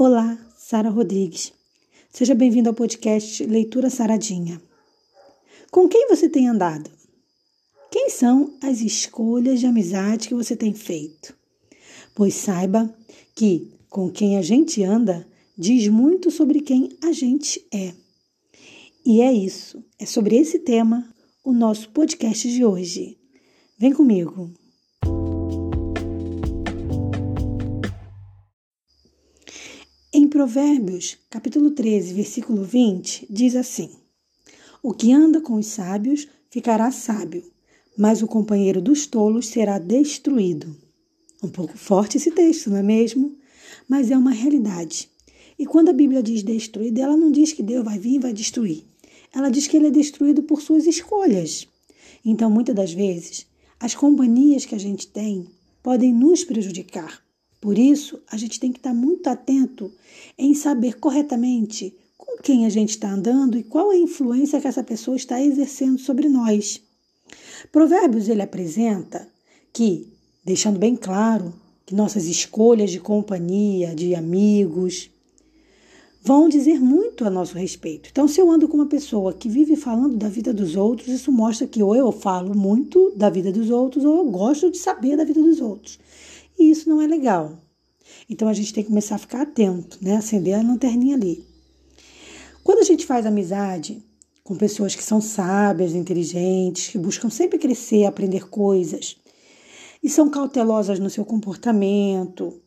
Olá, Sara Rodrigues. Seja bem-vindo ao podcast Leitura Saradinha. Com quem você tem andado? Quem são as escolhas de amizade que você tem feito? Pois saiba que com quem a gente anda diz muito sobre quem a gente é. E é isso, é sobre esse tema o nosso podcast de hoje. Vem comigo. Em Provérbios, capítulo 13, versículo 20, diz assim: O que anda com os sábios ficará sábio, mas o companheiro dos tolos será destruído. Um pouco forte esse texto, não é mesmo? Mas é uma realidade. E quando a Bíblia diz destruído, ela não diz que Deus vai vir e vai destruir. Ela diz que ele é destruído por suas escolhas. Então, muitas das vezes, as companhias que a gente tem podem nos prejudicar por isso, a gente tem que estar muito atento em saber corretamente com quem a gente está andando e qual é a influência que essa pessoa está exercendo sobre nós. Provérbios ele apresenta que, deixando bem claro que nossas escolhas de companhia, de amigos, vão dizer muito a nosso respeito. Então, se eu ando com uma pessoa que vive falando da vida dos outros, isso mostra que ou eu falo muito da vida dos outros ou eu gosto de saber da vida dos outros. E isso não é legal. Então a gente tem que começar a ficar atento, né? Acender a lanterninha ali. Quando a gente faz amizade com pessoas que são sábias, inteligentes, que buscam sempre crescer, aprender coisas, e são cautelosas no seu comportamento,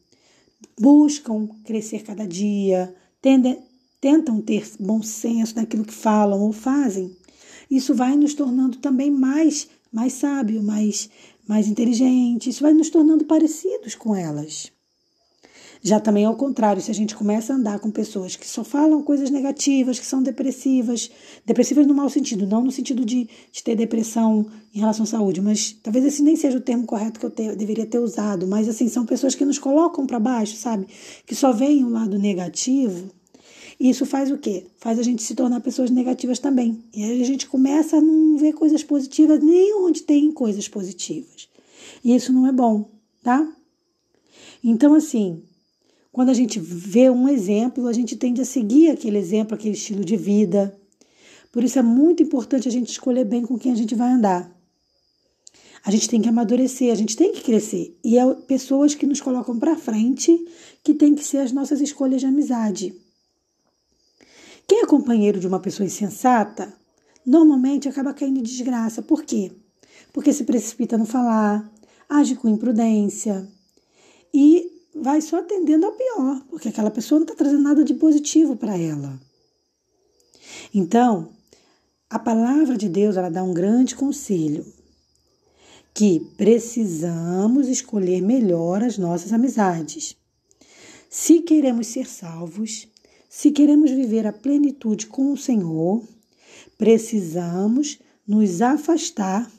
buscam crescer cada dia, tendem, tentam ter bom senso naquilo que falam ou fazem, isso vai nos tornando também mais, mais sábio, mais mais inteligentes, isso vai nos tornando parecidos com elas. Já também ao contrário, se a gente começa a andar com pessoas que só falam coisas negativas, que são depressivas, depressivas no mau sentido, não no sentido de, de ter depressão em relação à saúde, mas talvez esse nem seja o termo correto que eu, te, deveria ter usado, mas assim, são pessoas que nos colocam para baixo, sabe? Que só veem o lado negativo. E isso faz o quê? Faz a gente se tornar pessoas negativas também. E aí a gente começa a não ver coisas positivas nem onde tem coisas positivas. E isso não é bom, tá? Então, assim, quando a gente vê um exemplo, a gente tende a seguir aquele exemplo, aquele estilo de vida. Por isso é muito importante a gente escolher bem com quem a gente vai andar. A gente tem que amadurecer, a gente tem que crescer. E é pessoas que nos colocam para frente que tem que ser as nossas escolhas de amizade. Quem é companheiro de uma pessoa insensata, normalmente acaba caindo em desgraça. Por quê? Porque se precipita no falar, age com imprudência e vai só tendendo ao pior, porque aquela pessoa não está trazendo nada de positivo para ela. Então, a palavra de Deus ela dá um grande conselho que precisamos escolher melhor as nossas amizades. Se queremos ser salvos, se queremos viver a plenitude com o Senhor, precisamos nos afastar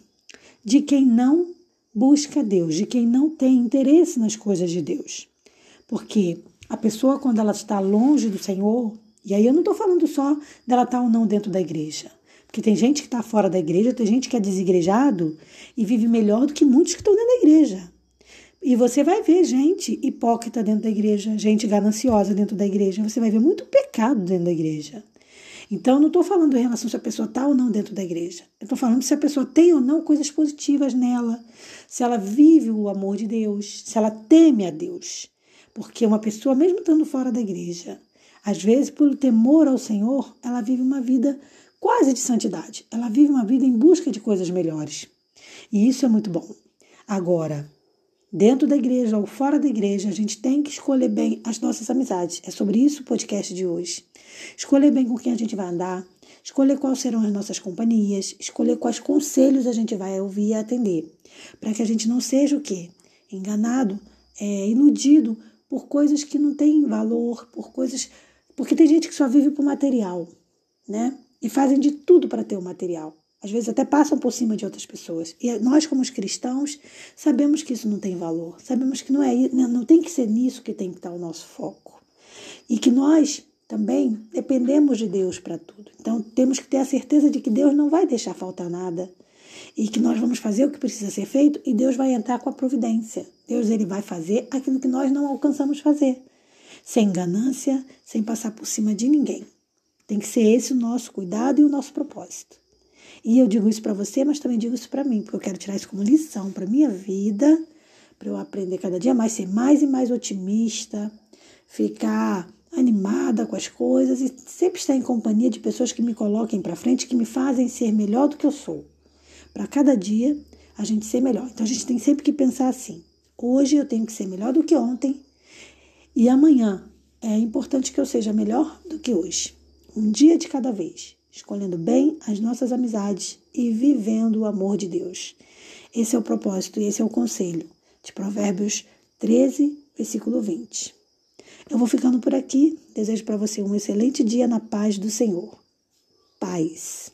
de quem não busca Deus, de quem não tem interesse nas coisas de Deus. Porque a pessoa, quando ela está longe do Senhor, e aí eu não estou falando só dela estar ou não dentro da igreja. Porque tem gente que está fora da igreja, tem gente que é desigrejado e vive melhor do que muitos que estão dentro da igreja. E você vai ver gente hipócrita dentro da igreja, gente gananciosa dentro da igreja, você vai ver muito pecado dentro da igreja. Então, não estou falando em relação se a pessoa está ou não dentro da igreja. Eu estou falando se a pessoa tem ou não coisas positivas nela, se ela vive o amor de Deus, se ela teme a Deus. Porque uma pessoa, mesmo estando fora da igreja, às vezes, pelo temor ao Senhor, ela vive uma vida quase de santidade. Ela vive uma vida em busca de coisas melhores. E isso é muito bom. Agora, dentro da igreja ou fora da igreja, a gente tem que escolher bem as nossas amizades. É sobre isso o podcast de hoje. Escolher bem com quem a gente vai andar, escolher quais serão as nossas companhias, escolher quais conselhos a gente vai ouvir e atender, para que a gente não seja o quê? Enganado, é, iludido por coisas que não têm valor, por coisas. Porque tem gente que só vive por material, né? E fazem de tudo para ter o material. Às vezes até passam por cima de outras pessoas. E nós, como cristãos, sabemos que isso não tem valor. Sabemos que não é não tem que ser nisso que tem que estar o nosso foco. E que nós também dependemos de Deus para tudo. Então temos que ter a certeza de que Deus não vai deixar faltar nada e que nós vamos fazer o que precisa ser feito e Deus vai entrar com a providência. Deus ele vai fazer aquilo que nós não alcançamos fazer. sem ganância, sem passar por cima de ninguém. Tem que ser esse o nosso cuidado e o nosso propósito. E eu digo isso para você, mas também digo isso para mim, porque eu quero tirar isso como lição para minha vida, para eu aprender cada dia mais, ser mais e mais otimista, ficar animada com as coisas e sempre estar em companhia de pessoas que me coloquem para frente, que me fazem ser melhor do que eu sou. Para cada dia a gente ser melhor. Então a gente tem sempre que pensar assim: hoje eu tenho que ser melhor do que ontem e amanhã é importante que eu seja melhor do que hoje. Um dia de cada vez, escolhendo bem as nossas amizades e vivendo o amor de Deus. Esse é o propósito e esse é o conselho de Provérbios 13, versículo 20. Eu vou ficando por aqui. Desejo para você um excelente dia na paz do Senhor. Paz.